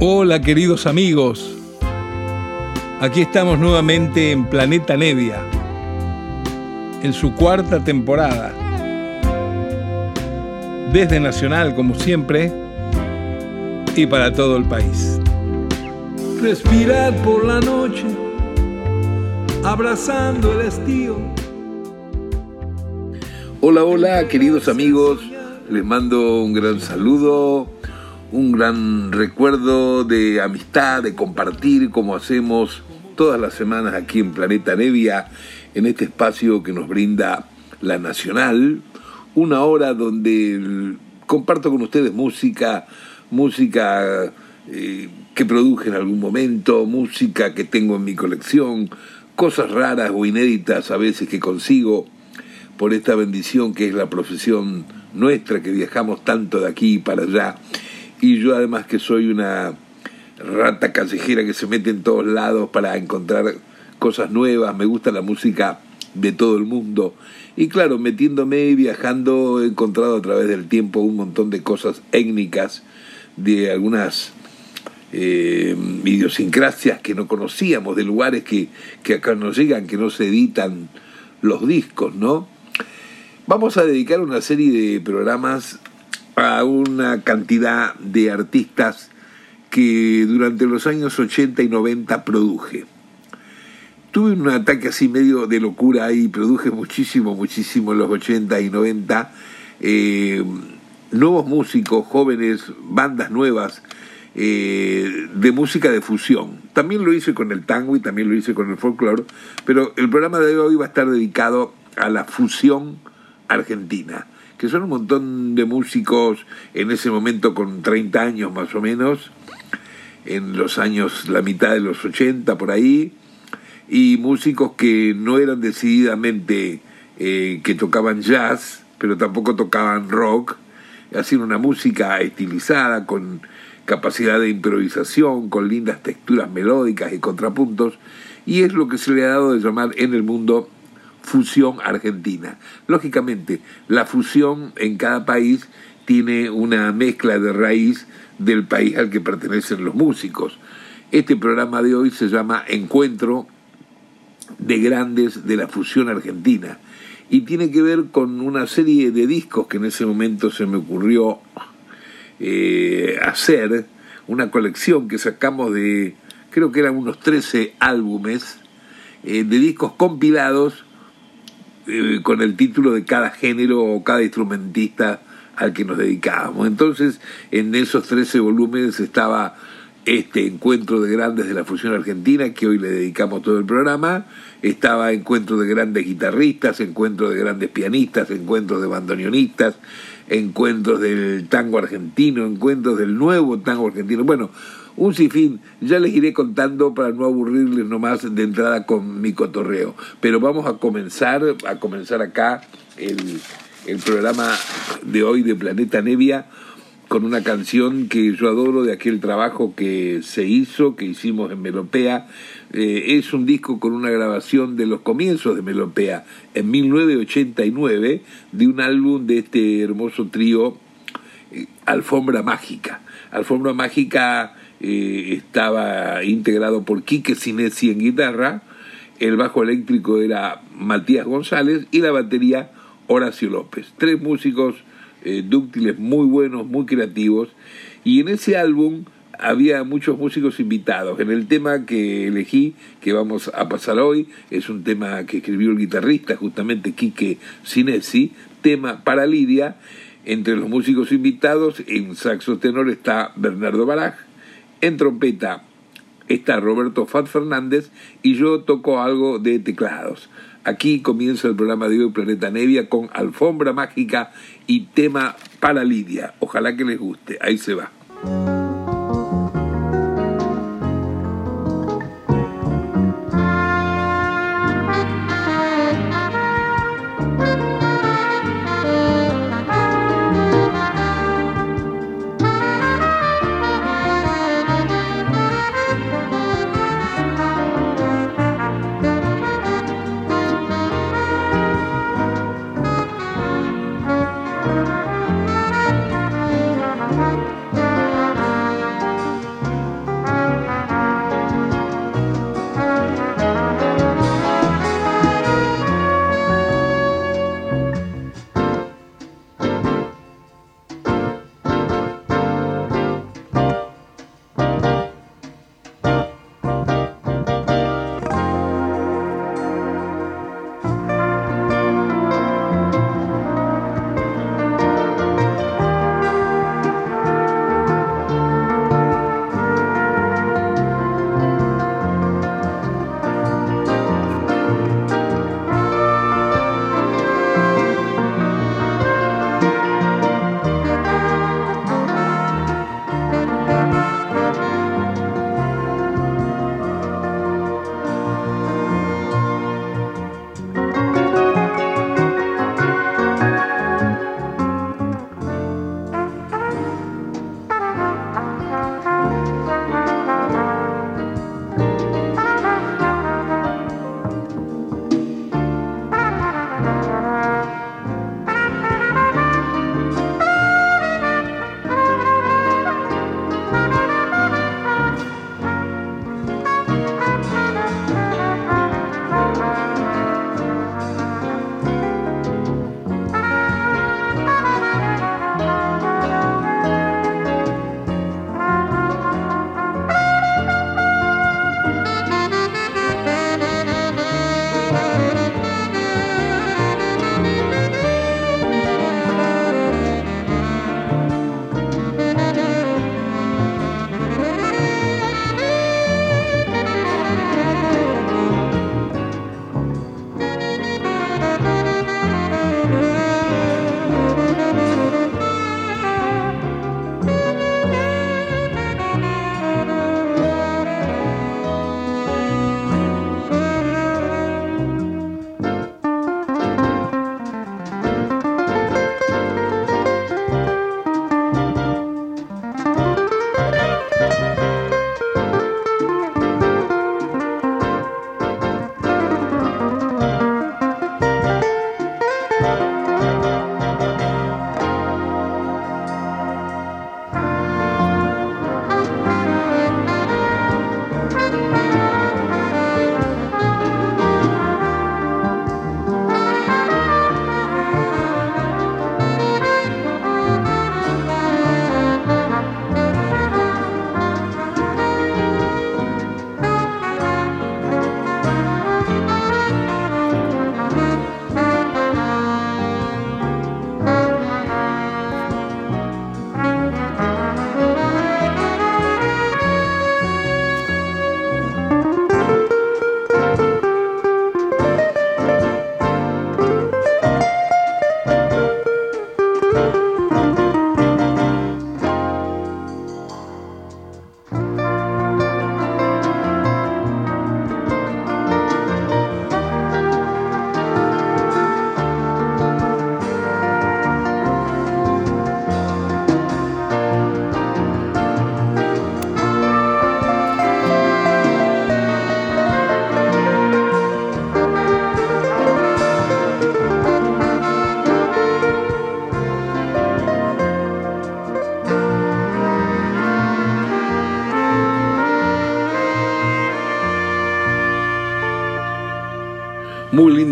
Hola queridos amigos, aquí estamos nuevamente en Planeta Nevia, en su cuarta temporada. Desde Nacional, como siempre, y para todo el país. Respirar por la noche, abrazando el estío. Hola, hola, queridos amigos, les mando un gran saludo un gran recuerdo de amistad, de compartir como hacemos todas las semanas aquí en Planeta Nevia, en este espacio que nos brinda la Nacional, una hora donde comparto con ustedes música, música eh, que produje en algún momento, música que tengo en mi colección, cosas raras o inéditas a veces que consigo por esta bendición que es la profesión nuestra, que viajamos tanto de aquí para allá y yo además que soy una rata callejera que se mete en todos lados para encontrar cosas nuevas, me gusta la música de todo el mundo. Y claro, metiéndome y viajando he encontrado a través del tiempo un montón de cosas étnicas, de algunas eh, idiosincrasias que no conocíamos, de lugares que, que acá nos llegan, que no se editan los discos, ¿no? Vamos a dedicar una serie de programas a una cantidad de artistas que durante los años 80 y 90 produje. Tuve un ataque así medio de locura y produje muchísimo, muchísimo en los 80 y 90. Eh, nuevos músicos, jóvenes, bandas nuevas eh, de música de fusión. También lo hice con el tango y también lo hice con el folclore, pero el programa de hoy va a estar dedicado a la fusión argentina que son un montón de músicos en ese momento con 30 años más o menos, en los años, la mitad de los 80 por ahí, y músicos que no eran decididamente eh, que tocaban jazz, pero tampoco tocaban rock, hacían una música estilizada, con capacidad de improvisación, con lindas texturas melódicas y contrapuntos, y es lo que se le ha dado de llamar en el mundo fusión argentina. Lógicamente, la fusión en cada país tiene una mezcla de raíz del país al que pertenecen los músicos. Este programa de hoy se llama Encuentro de Grandes de la Fusión Argentina y tiene que ver con una serie de discos que en ese momento se me ocurrió eh, hacer, una colección que sacamos de, creo que eran unos 13 álbumes, eh, de discos compilados eh, con el título de cada género o cada instrumentista al que nos dedicábamos. Entonces, en esos 13 volúmenes estaba este encuentro de grandes de la fusión argentina, que hoy le dedicamos todo el programa, estaba encuentro de grandes guitarristas, encuentro de grandes pianistas, encuentros de bandoneonistas, encuentros del tango argentino, encuentros del nuevo tango argentino. Bueno, un sinfín. Ya les iré contando para no aburrirles nomás de entrada con mi cotorreo. Pero vamos a comenzar, a comenzar acá el, el programa de hoy de Planeta Nevia con una canción que yo adoro de aquel trabajo que se hizo, que hicimos en Melopea. Eh, es un disco con una grabación de los comienzos de Melopea en 1989 de un álbum de este hermoso trío eh, Alfombra Mágica. Alfombra Mágica eh, estaba integrado por Quique Sinesi en guitarra, el bajo eléctrico era Matías González y la batería Horacio López. Tres músicos eh, dúctiles muy buenos, muy creativos, y en ese álbum había muchos músicos invitados. En el tema que elegí, que vamos a pasar hoy, es un tema que escribió el guitarrista, justamente Quique Sinesi, tema para Lidia. Entre los músicos invitados, en saxo tenor está Bernardo Baraj, en trompeta está Roberto Fat Fernández y yo toco algo de teclados. Aquí comienza el programa de hoy Planeta Nevia con Alfombra Mágica y tema para Lidia. Ojalá que les guste. Ahí se va.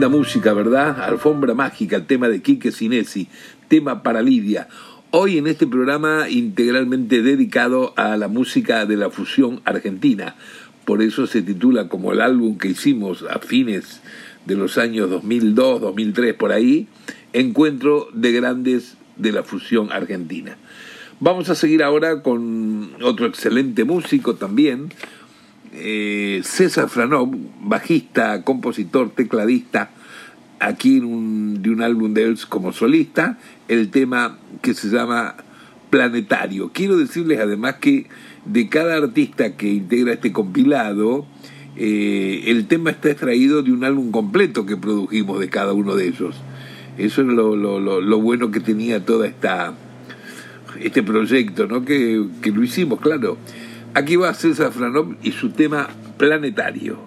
Música, ¿verdad? Alfombra mágica, el tema de Quique Sinesi, tema para Lidia. Hoy en este programa integralmente dedicado a la música de la fusión argentina. Por eso se titula como el álbum que hicimos a fines de los años 2002, 2003, por ahí, Encuentro de Grandes de la Fusión Argentina. Vamos a seguir ahora con otro excelente músico también, eh, César Franov, bajista, compositor, tecladista, aquí en un, de un álbum de él como solista, el tema que se llama Planetario. Quiero decirles además que de cada artista que integra este compilado, eh, el tema está extraído de un álbum completo que produjimos de cada uno de ellos. Eso es lo, bueno que tenía toda esta este proyecto, ¿no? Que lo hicimos, claro. Aquí va César Franov y su tema planetario.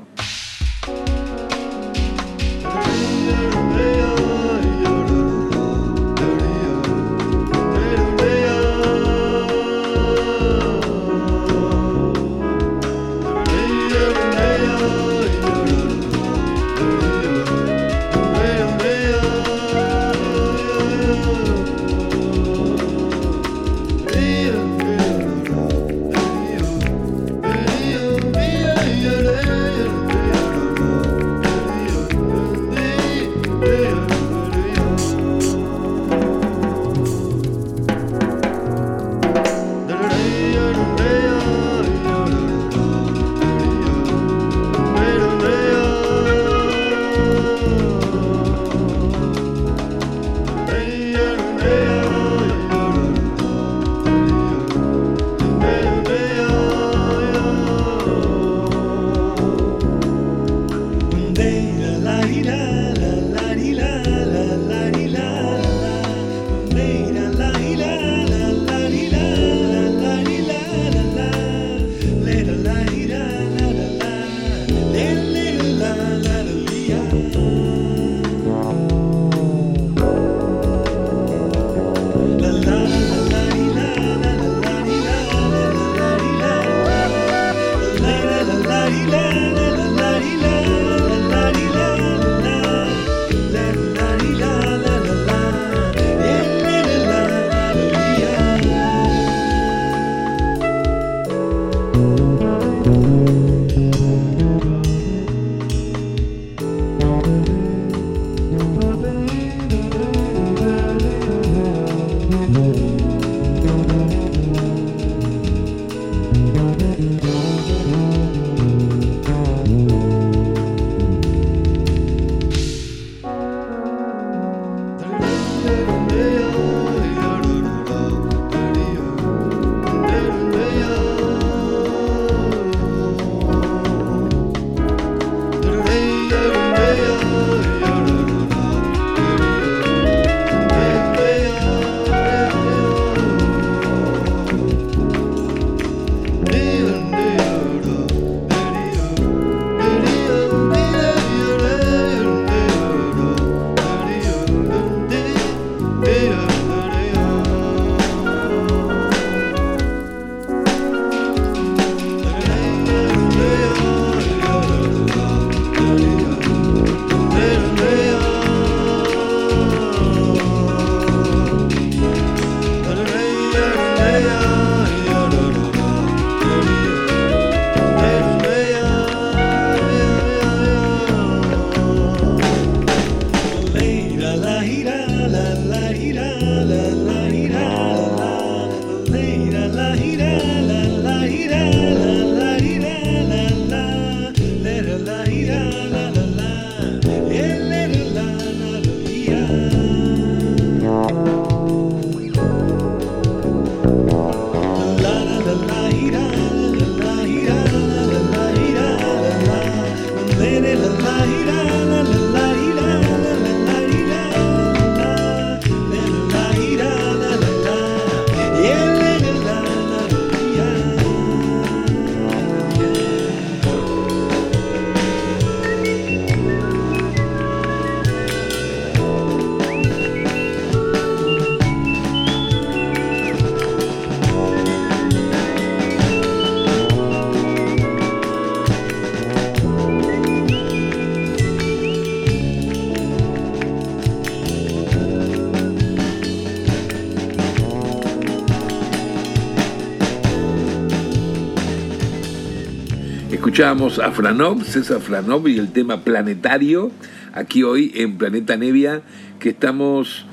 Escuchábamos a Franov, César Franov y el tema planetario, aquí hoy en Planeta Nevia, que estamos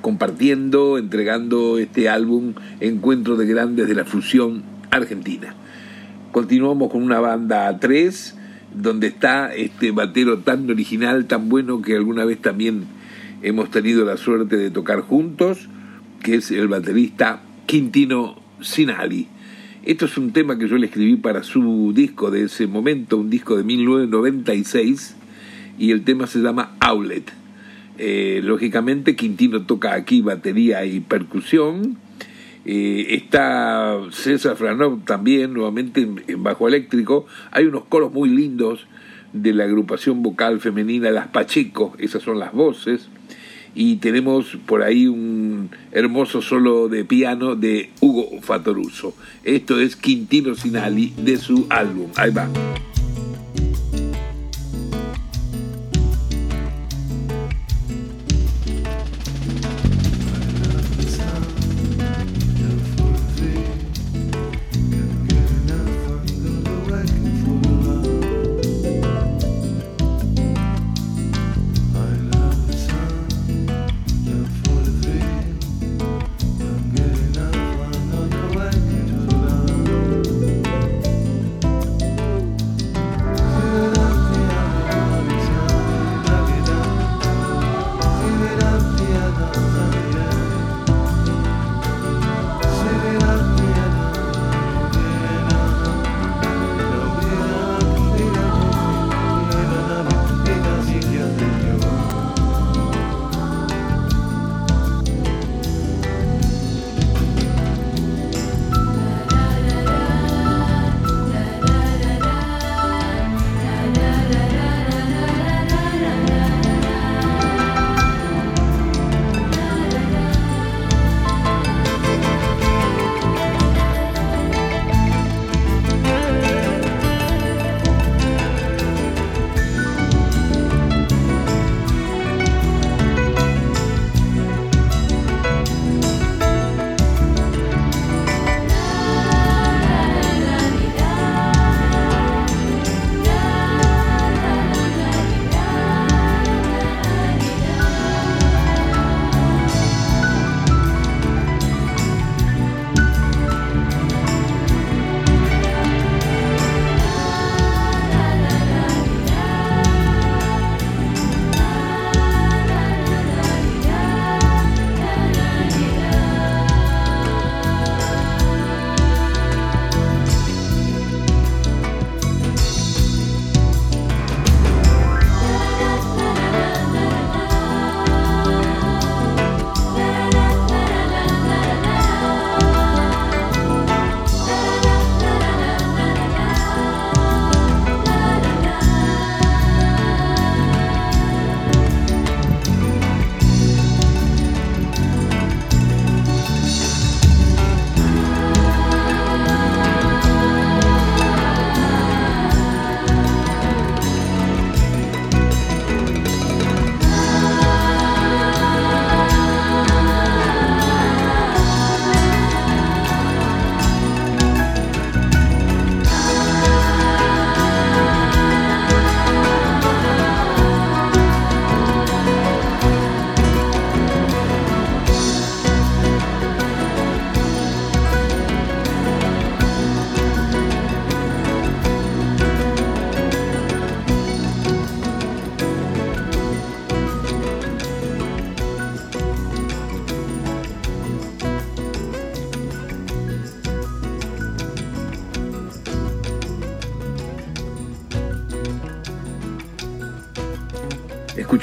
compartiendo, entregando este álbum Encuentro de Grandes de la Fusión Argentina. Continuamos con una banda 3, donde está este batero tan original, tan bueno que alguna vez también hemos tenido la suerte de tocar juntos, que es el baterista Quintino Sinali. Esto es un tema que yo le escribí para su disco de ese momento, un disco de 1996, y el tema se llama Outlet. Eh, lógicamente Quintino toca aquí batería y percusión. Eh, está César Franov también, nuevamente en, bajo eléctrico. Hay unos coros muy lindos de la agrupación vocal femenina Las Pacheco, esas son las voces y tenemos por ahí un hermoso solo de piano de Hugo Fatoruso. Esto es Quintino Sinali de su álbum. Ahí va.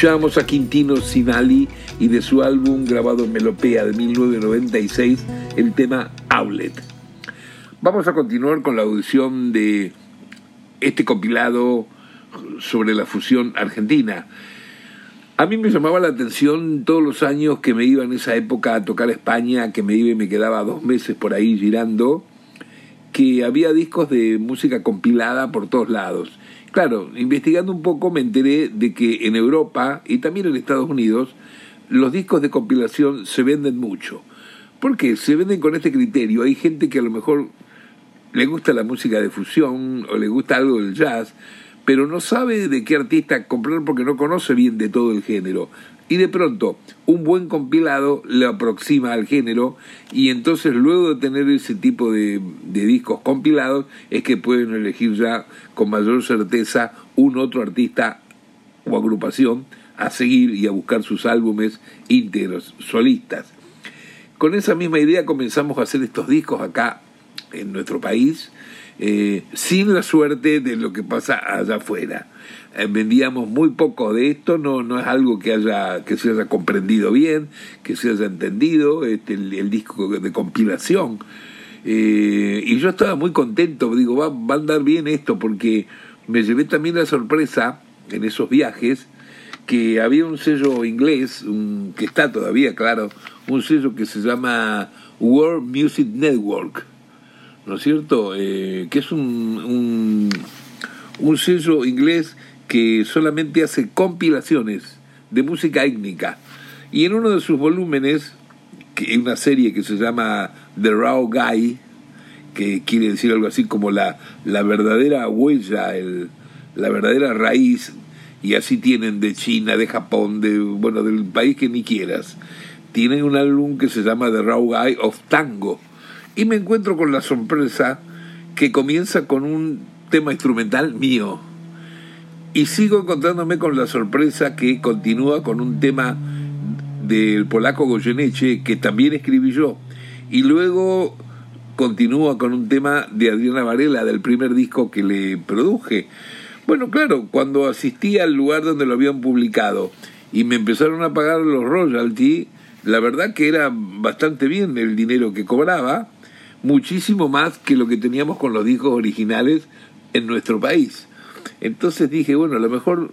Escuchábamos a Quintino Sinali y de su álbum grabado en Melopea de 1996 el tema Outlet. Vamos a continuar con la audición de este compilado sobre la fusión argentina. A mí me llamaba la atención todos los años que me iba en esa época a tocar España, que me iba y me quedaba dos meses por ahí girando, que había discos de música compilada por todos lados. Claro, investigando un poco me enteré de que en Europa y también en Estados Unidos los discos de compilación se venden mucho. ¿Por qué? Se venden con este criterio. Hay gente que a lo mejor le gusta la música de fusión o le gusta algo del jazz, pero no sabe de qué artista comprar porque no conoce bien de todo el género. Y de pronto, un buen compilado le aproxima al género y entonces luego de tener ese tipo de, de, discos compilados es que pueden elegir ya con mayor certeza un otro artista o agrupación a seguir y a buscar sus álbumes íntegros, solistas. Con esa misma idea comenzamos a hacer estos discos acá en nuestro país, eh, sin la suerte de lo que pasa allá afuera. Eh, vendíamos muy poco de esto, no, no es algo que haya, que se haya comprendido bien, que se haya entendido, este, el, disco de compilación. Eh, y yo estaba muy contento, digo, va, va a andar bien esto, porque me llevé también la sorpresa en esos viajes que había un sello inglés, un, que está todavía, claro, un sello que se llama World Music Network, ¿no es cierto? Eh, que es un, un, sello inglés que solamente hace compilaciones de música étnica. Y en uno de sus volúmenes, que una serie que se llama The Raw Guy, que quiere decir algo así como la, la verdadera huella, el, la verdadera raíz, y así tienen de China, de Japón, de bueno, del país que ni quieras tienen un álbum que se llama The Raw Guy of Tango. Y me encuentro con la sorpresa que comienza con un tema instrumental mío. Y sigo encontrándome con la sorpresa que continúa con un tema del polaco Goyeneche que también escribí yo. Y luego continúa con un tema de Adriana Varela del primer disco que le produje. Bueno, claro, cuando asistí al lugar donde lo habían publicado y me empezaron a pagar los royalties, la verdad que era bastante bien el dinero que cobraba, muchísimo más que lo que teníamos con los discos originales en nuestro país. Entonces dije, bueno, a lo mejor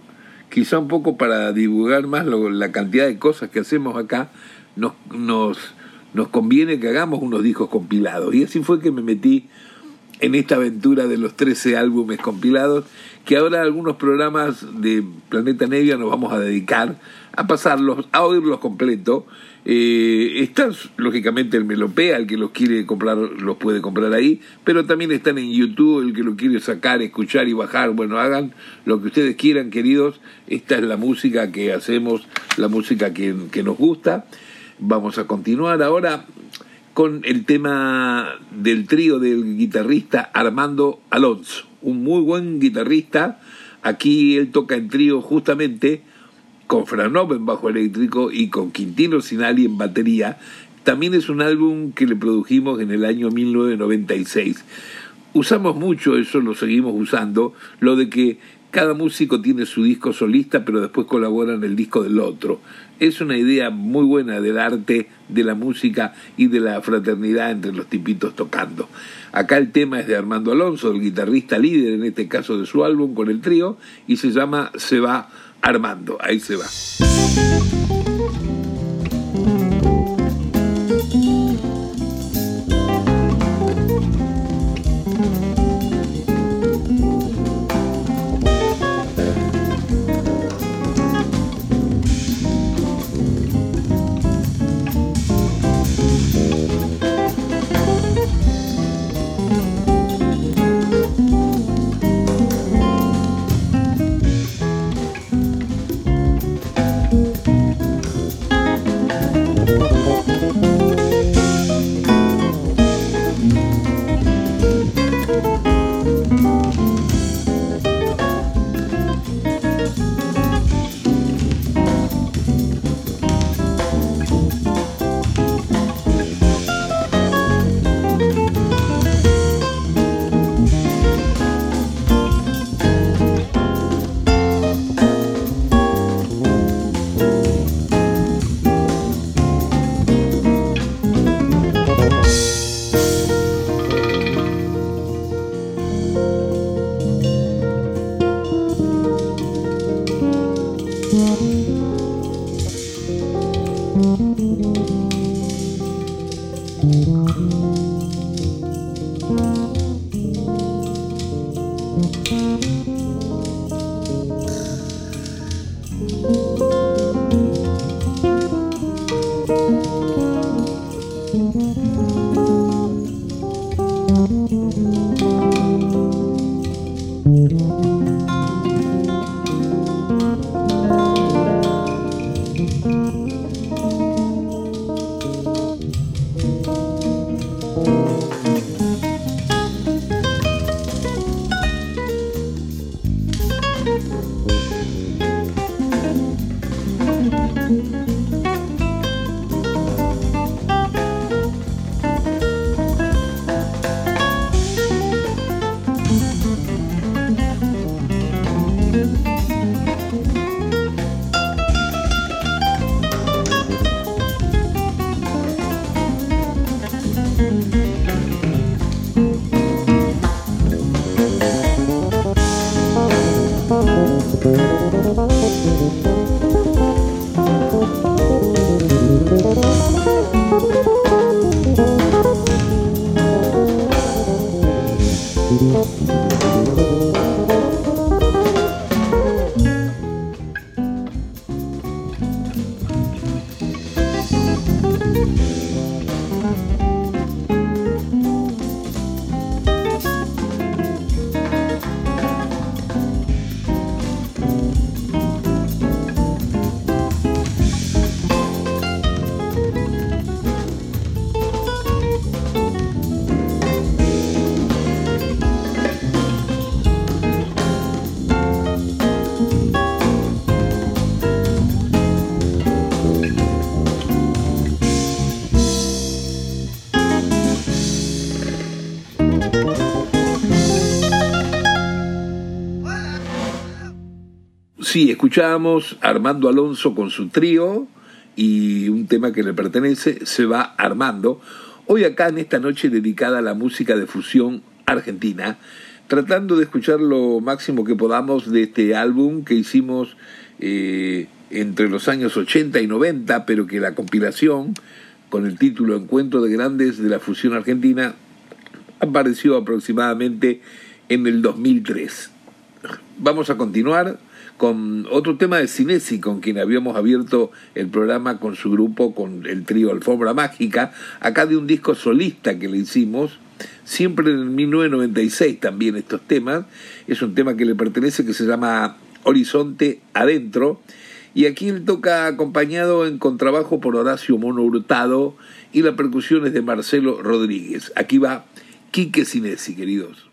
quizá un poco para divulgar más la cantidad de cosas que hacemos acá, nos, nos, nos conviene que hagamos unos discos compilados. Y así fue que me metí en esta aventura de los 13 álbumes compilados, que ahora algunos programas de Planeta Nevia nos vamos a dedicar a pasarlos, a oírlos completo. Eh, están lógicamente el Melopea, el que los quiere comprar los puede comprar ahí, pero también están en YouTube, el que lo quiere sacar, escuchar y bajar, bueno, hagan lo que ustedes quieran, queridos. Esta es la música que hacemos, la música que, que nos gusta. Vamos a continuar ahora con el tema del trío del guitarrista Armando Alonso, un muy buen guitarrista. Aquí él toca en trío justamente con Franov en bajo eléctrico y con Quintino Sinali en batería. También es un álbum que le produjimos en el año 1996. Usamos mucho eso, lo seguimos usando, lo de que cada músico tiene su disco solista, pero después colabora en el disco del otro. Es una idea muy buena del arte, de la música y de la fraternidad entre los tipitos tocando. Acá el tema es de Armando Alonso, el guitarrista líder en este caso de su álbum con el trío, y se llama Se va Armando. Ahí se va. Sí, escuchábamos Armando Alonso con su trío y un tema que le pertenece, Se va armando. Hoy acá en esta noche dedicada a la música de fusión argentina, tratando de escuchar lo máximo que podamos de este álbum que hicimos eh, entre los años 80 y 90, pero que la compilación con el título Encuentro de Grandes de la Fusión Argentina apareció aproximadamente en el 2003. Vamos a continuar con otro tema de Cinesi, con quien habíamos abierto el programa con su grupo, con el trío Alfombra Mágica, acá de un disco solista que le hicimos, siempre en 1996 también estos temas, es un tema que le pertenece que se llama Horizonte Adentro, y aquí él toca acompañado en contrabajo por Horacio Mono Hurtado y la percusión es de Marcelo Rodríguez. Aquí va Quique Cinesi, queridos.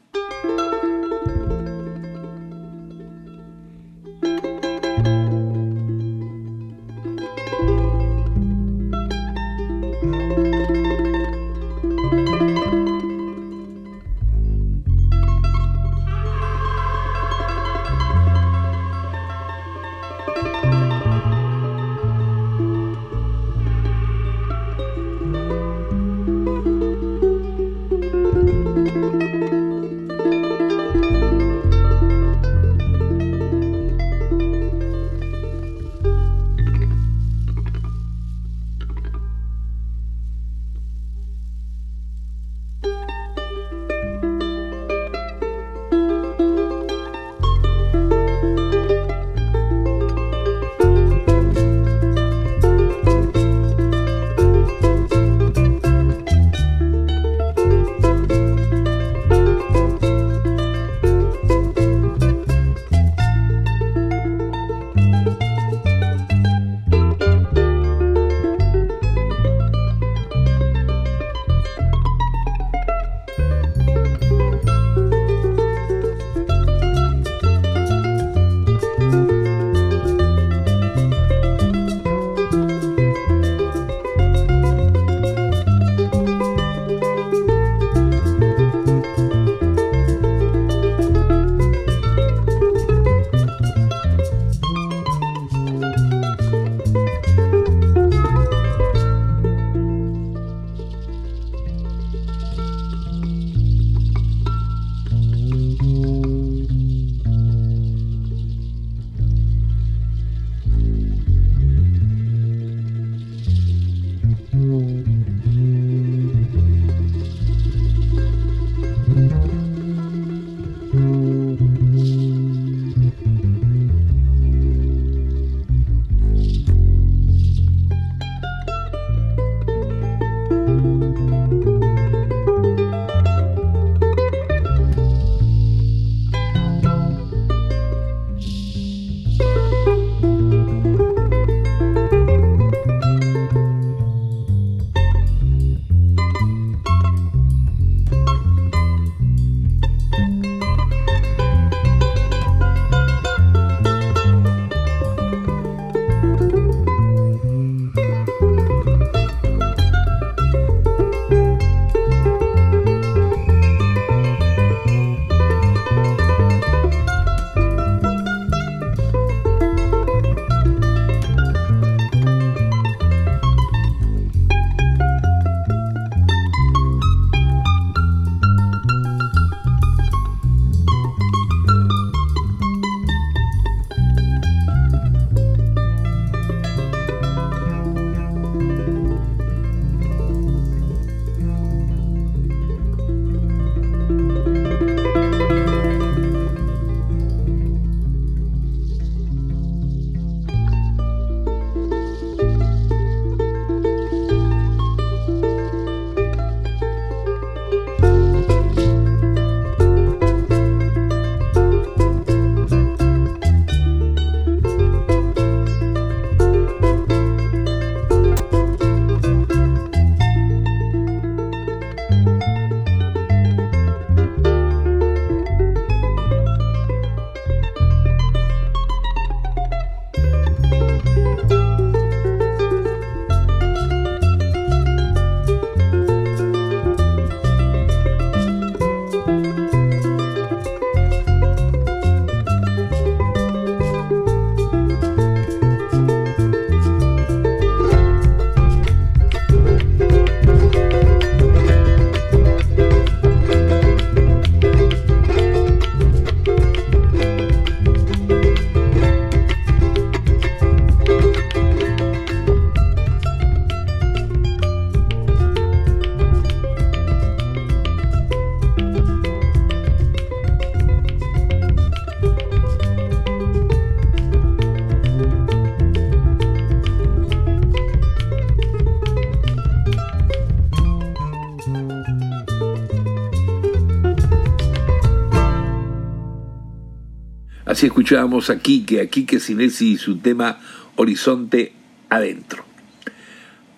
Así escuchábamos a Quique, a Quique Sinesi y su tema Horizonte Adentro.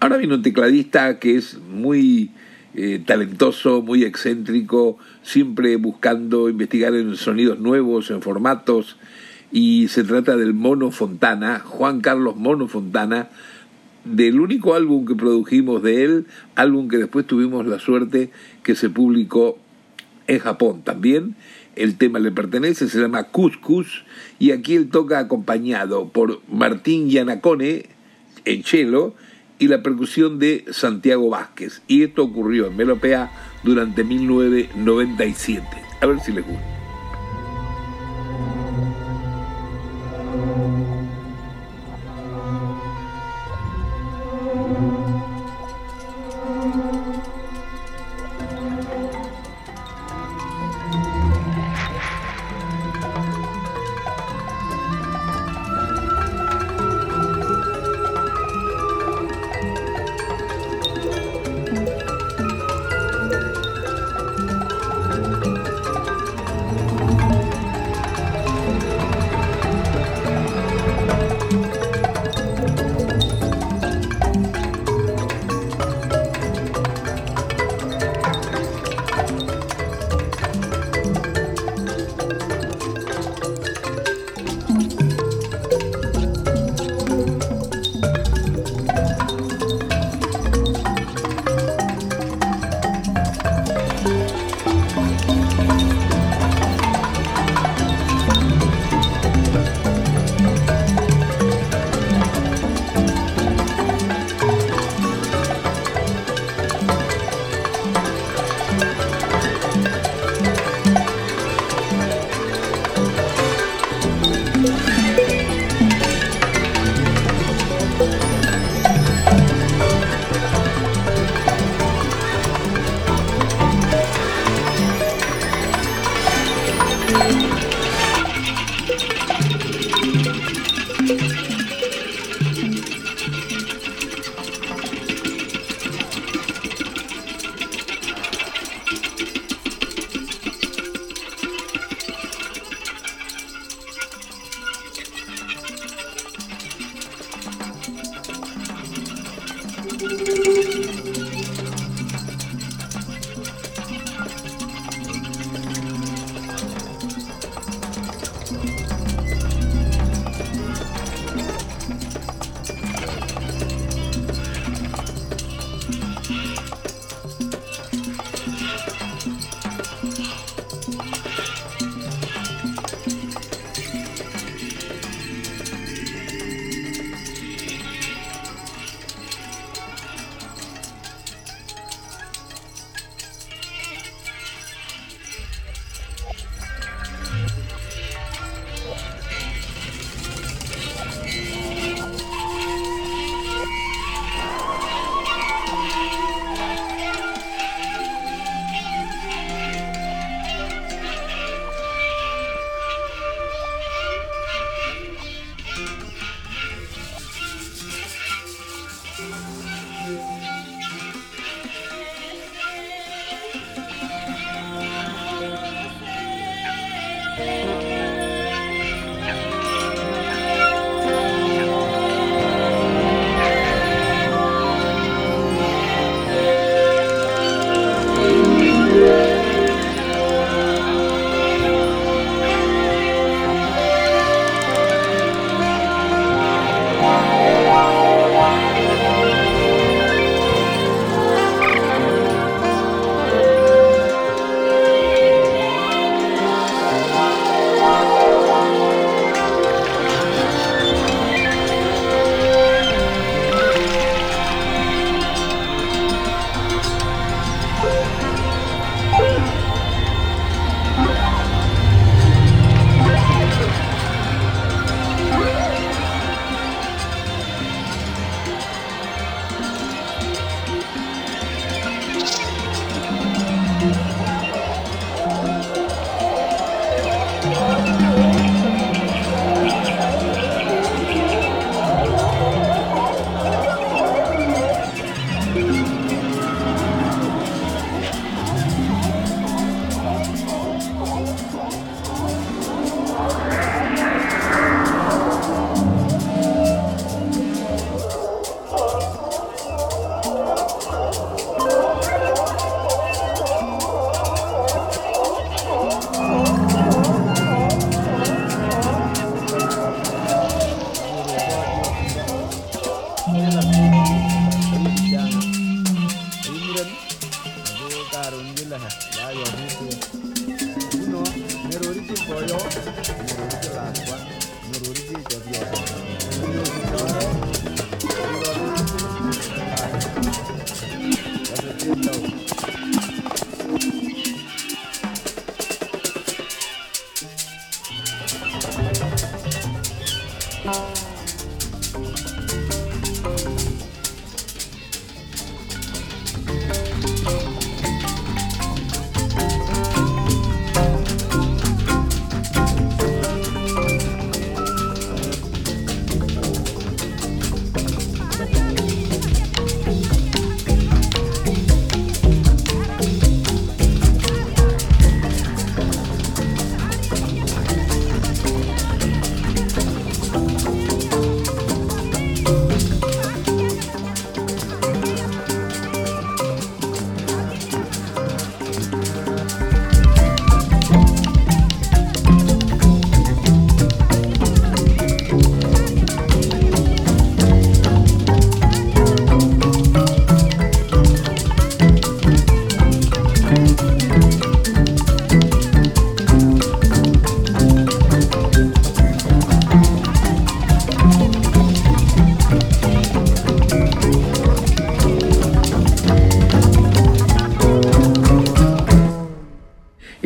Ahora viene un tecladista que es muy eh, talentoso, muy excéntrico, siempre buscando investigar en sonidos nuevos, en formatos, y se trata del Mono Fontana, Juan Carlos Mono Fontana, del único álbum que produjimos de él, álbum que después tuvimos la suerte que se publicó en Japón también. El tema le pertenece, se llama Cuscus, y aquí él toca acompañado por Martín Yanacone en cello y la percusión de Santiago Vázquez. Y esto ocurrió en Melopea durante 1997. A ver si les gusta.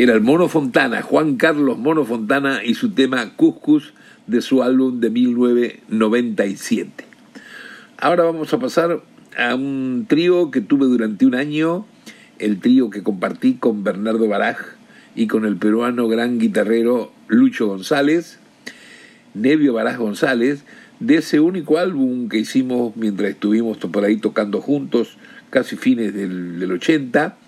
Era el Mono Fontana, Juan Carlos Mono Fontana y su tema Cuscus de su álbum de 1997. Ahora vamos a pasar a un trío que tuve durante un año, el trío que compartí con Bernardo Baraj y con el peruano gran guitarrero Lucho González, Nevio Baraj González, de ese único álbum que hicimos mientras estuvimos por ahí tocando juntos, casi fines del, del 80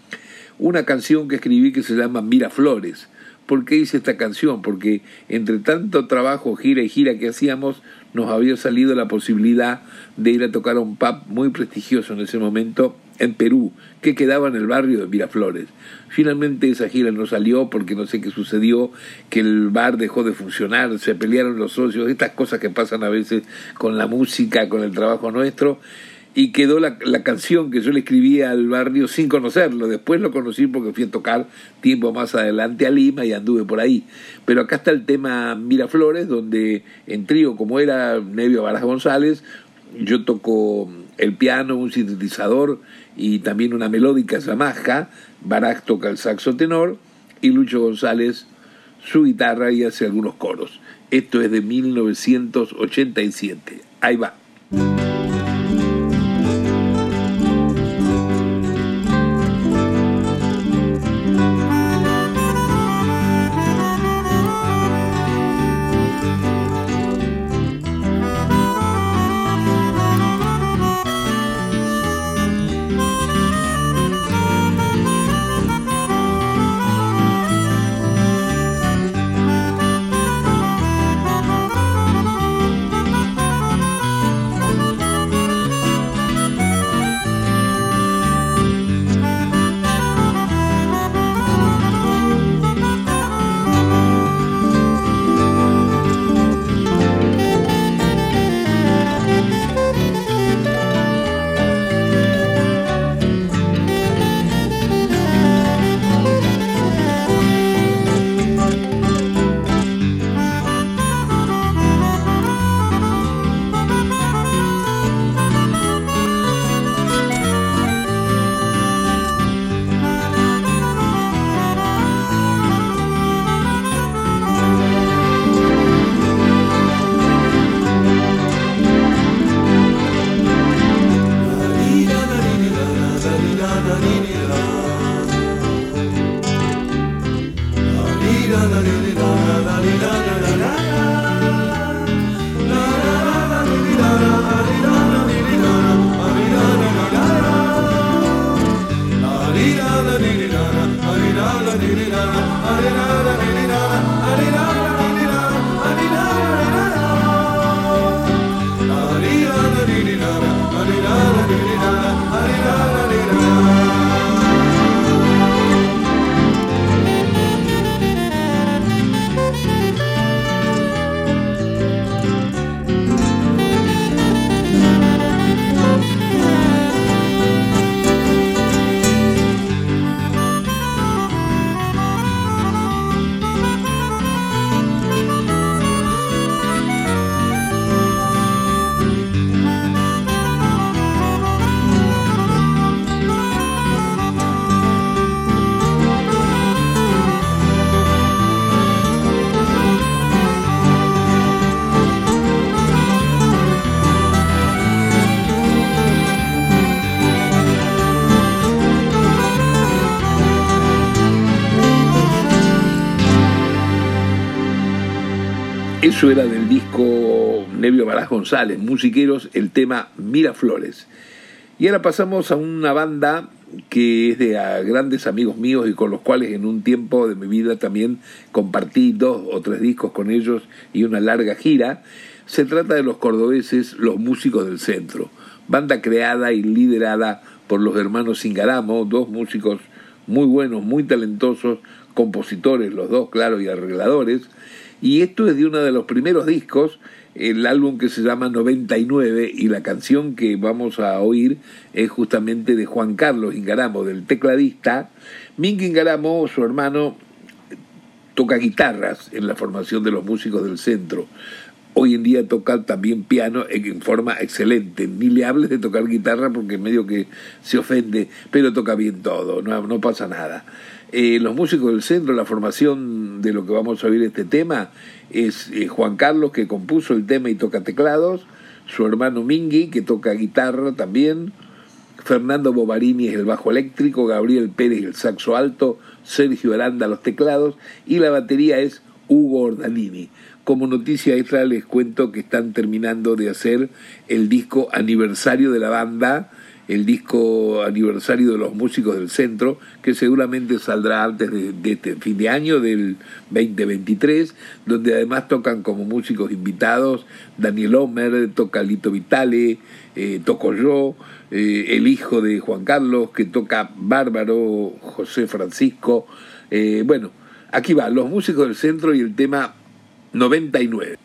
una canción que escribí que se llama Miraflores. ¿Por qué hice esta canción? Porque entre tanto trabajo, gira y gira que hacíamos, nos había salido la posibilidad de ir a tocar a un pub muy prestigioso en ese momento en Perú, que quedaba en el barrio de Miraflores. Finalmente esa gira no salió porque no sé qué sucedió, que el bar dejó de funcionar, se pelearon los socios, estas cosas que pasan a veces con la música, con el trabajo nuestro, y quedó la, la, canción que yo le escribía al barrio sin conocerlo. Después lo conocí porque fui a tocar tiempo más adelante a Lima y anduve por ahí. Pero acá está el tema Miraflores, donde en trío, como era Nevio Baras González, yo toco el piano, un sintetizador y también una melódica Yamaha. Barak toca el saxo tenor y Lucho González su guitarra y hace algunos coros. Esto es de 1987. Ahí va. Eso era del disco Nevio Barás González, Musiqueros, el tema Miraflores. Y ahora pasamos a una banda que es de grandes amigos míos y con los cuales en un tiempo de mi vida también compartí dos o tres discos con ellos y una larga gira. Se trata de los cordobeses Los Músicos del Centro, banda creada y liderada por los hermanos Singaramo, dos músicos muy buenos, muy talentosos, compositores los dos, claro, y arregladores. Y esto es de uno de los primeros discos el álbum que se llama 99 y la canción que vamos a oír es justamente de Juan Carlos Ingaramo, del tecladista. Ming Ingaramo, su hermano, toca guitarras en la formación de los músicos del centro. Hoy en día toca también piano en forma excelente. Ni le hables de tocar guitarra porque medio que se ofende, pero toca bien todo, no, no pasa nada. Eh, los músicos del centro, la formación de lo que vamos a oír este tema, es eh, Juan Carlos que compuso el tema y toca teclados, su hermano Mingui que toca guitarra también, Fernando Bovarini es el bajo eléctrico, Gabriel Pérez el saxo alto, Sergio Aranda los teclados y la batería es Hugo Ordanini. Como noticia extra les cuento que están terminando de hacer el disco aniversario de la banda el disco aniversario de los músicos del centro, que seguramente saldrá antes de, este fin de año, del 2023, donde además tocan como músicos invitados Daniel Homer, toca Lito Vitale, eh, toco yo, eh, el hijo de Juan Carlos, que toca Bárbaro, José Francisco. Eh, bueno, aquí va, los músicos del centro y el tema 99.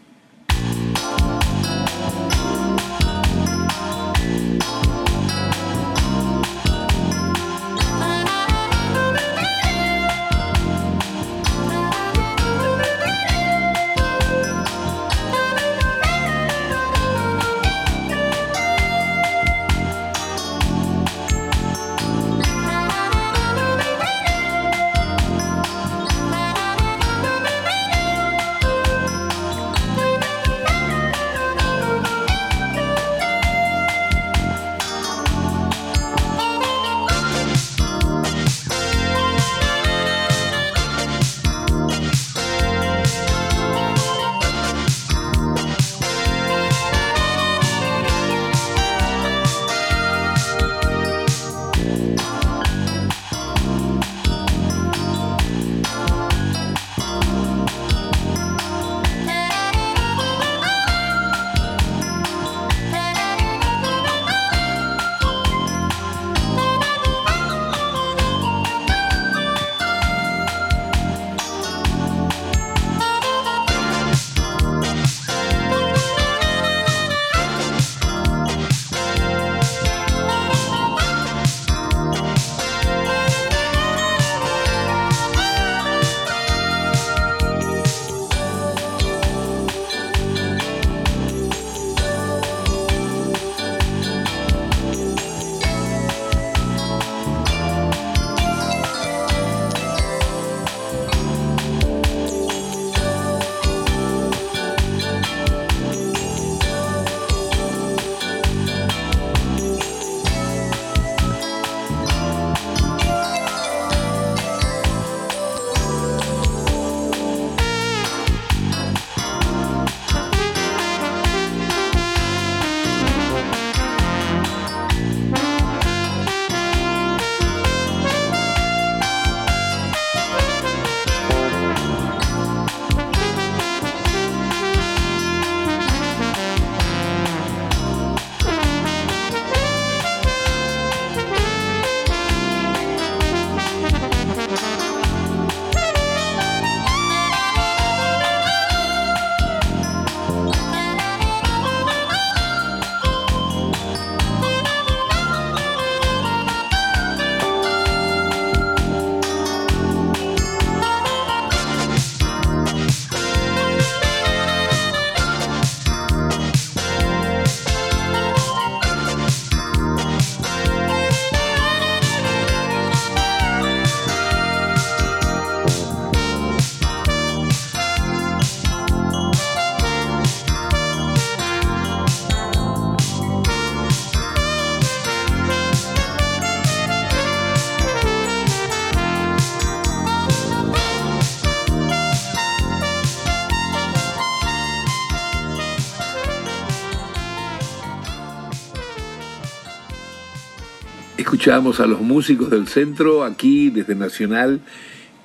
A los músicos del centro aquí desde Nacional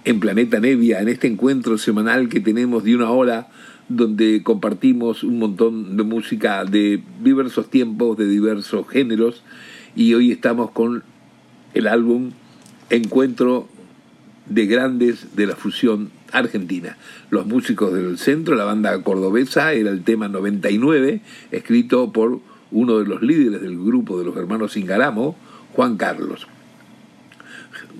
en Planeta Nevia, en este encuentro semanal que tenemos de una hora donde compartimos un montón de música de diversos tiempos, de diversos géneros y hoy estamos con el álbum Encuentro de Grandes de la Fusión Argentina. Los músicos del centro, la banda cordobesa, era el tema 99, escrito por uno de los líderes del grupo de los hermanos Ingaramo, Juan Carlos.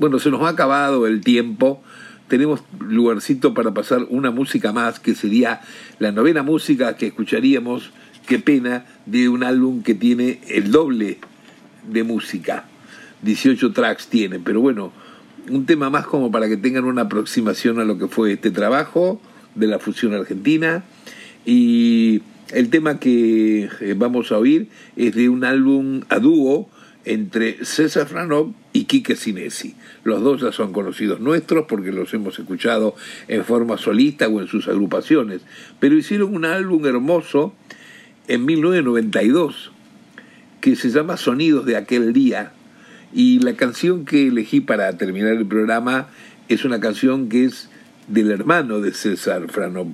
Bueno, se nos ha acabado el tiempo. Tenemos lugarcito para pasar una música más, que sería la novena música que escucharíamos, qué pena, de un álbum que tiene el doble de música. 18 tracks tiene, pero bueno, un tema más como para que tengan una aproximación a lo que fue este trabajo de la fusión argentina. Y el tema que eh, vamos a oír es de un álbum a dúo entre César Franov y Quique Sinesi. Los dos ya son conocidos nuestros porque los hemos escuchado en forma solista o en sus agrupaciones, pero hicieron un álbum hermoso en 1992 que se llama Sonidos de aquel día y la canción que elegí para terminar el programa es una canción que es del hermano de César Franov,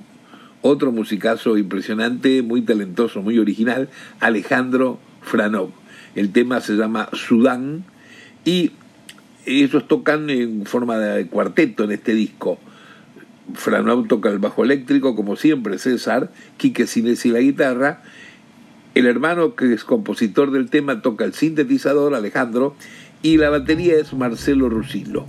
otro musicazo impresionante, muy talentoso, muy original, Alejandro Franov. El tema se llama Sudán y ellos tocan en forma de cuarteto en este disco. Franau toca el bajo eléctrico, como siempre, César, Quique Sinesi la guitarra, el hermano que es compositor del tema toca el sintetizador, Alejandro, y la batería es Marcelo Rusilo.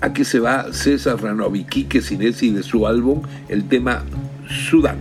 Aquí se va César Franov y Quique Sinesi de su álbum, el tema Sudán.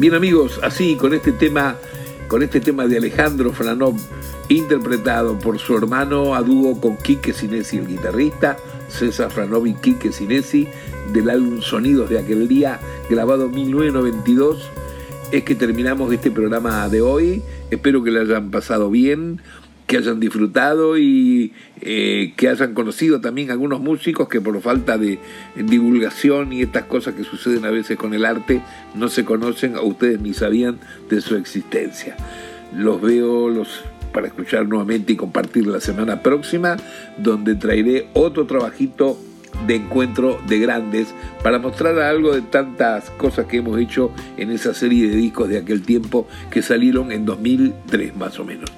Bien amigos, así con este tema, con este tema de Alejandro Franov, interpretado por su hermano a dúo con Quique Sinesi, el guitarrista, César Franov y Quique Sinesi, del álbum Sonidos de aquel día, grabado en 1992, es que terminamos este programa de hoy. Espero que lo hayan pasado bien que hayan disfrutado y eh, que hayan conocido también algunos músicos que por falta de divulgación y estas cosas que suceden a veces con el arte no se conocen o ustedes ni sabían de su existencia. Los veo los para escuchar nuevamente y compartir la semana próxima, donde traeré otro trabajito de encuentro de grandes para mostrar algo de tantas cosas que hemos hecho en esa serie de discos de aquel tiempo que salieron en 2003 más o menos.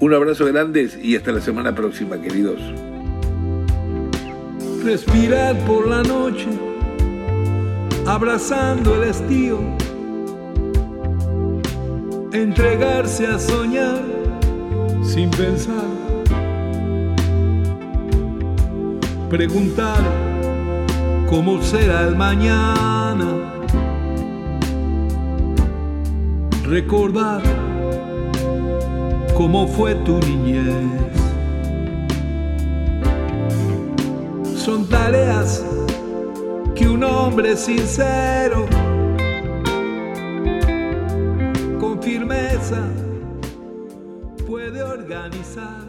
Un abrazo grande y hasta la semana próxima, queridos. Respirar por la noche, abrazando el estío, entregarse a soñar sin pensar, preguntar cómo será el mañana, recordar cómo fue tu niñez. Son tareas que un hombre sincero, con firmeza, puede organizar.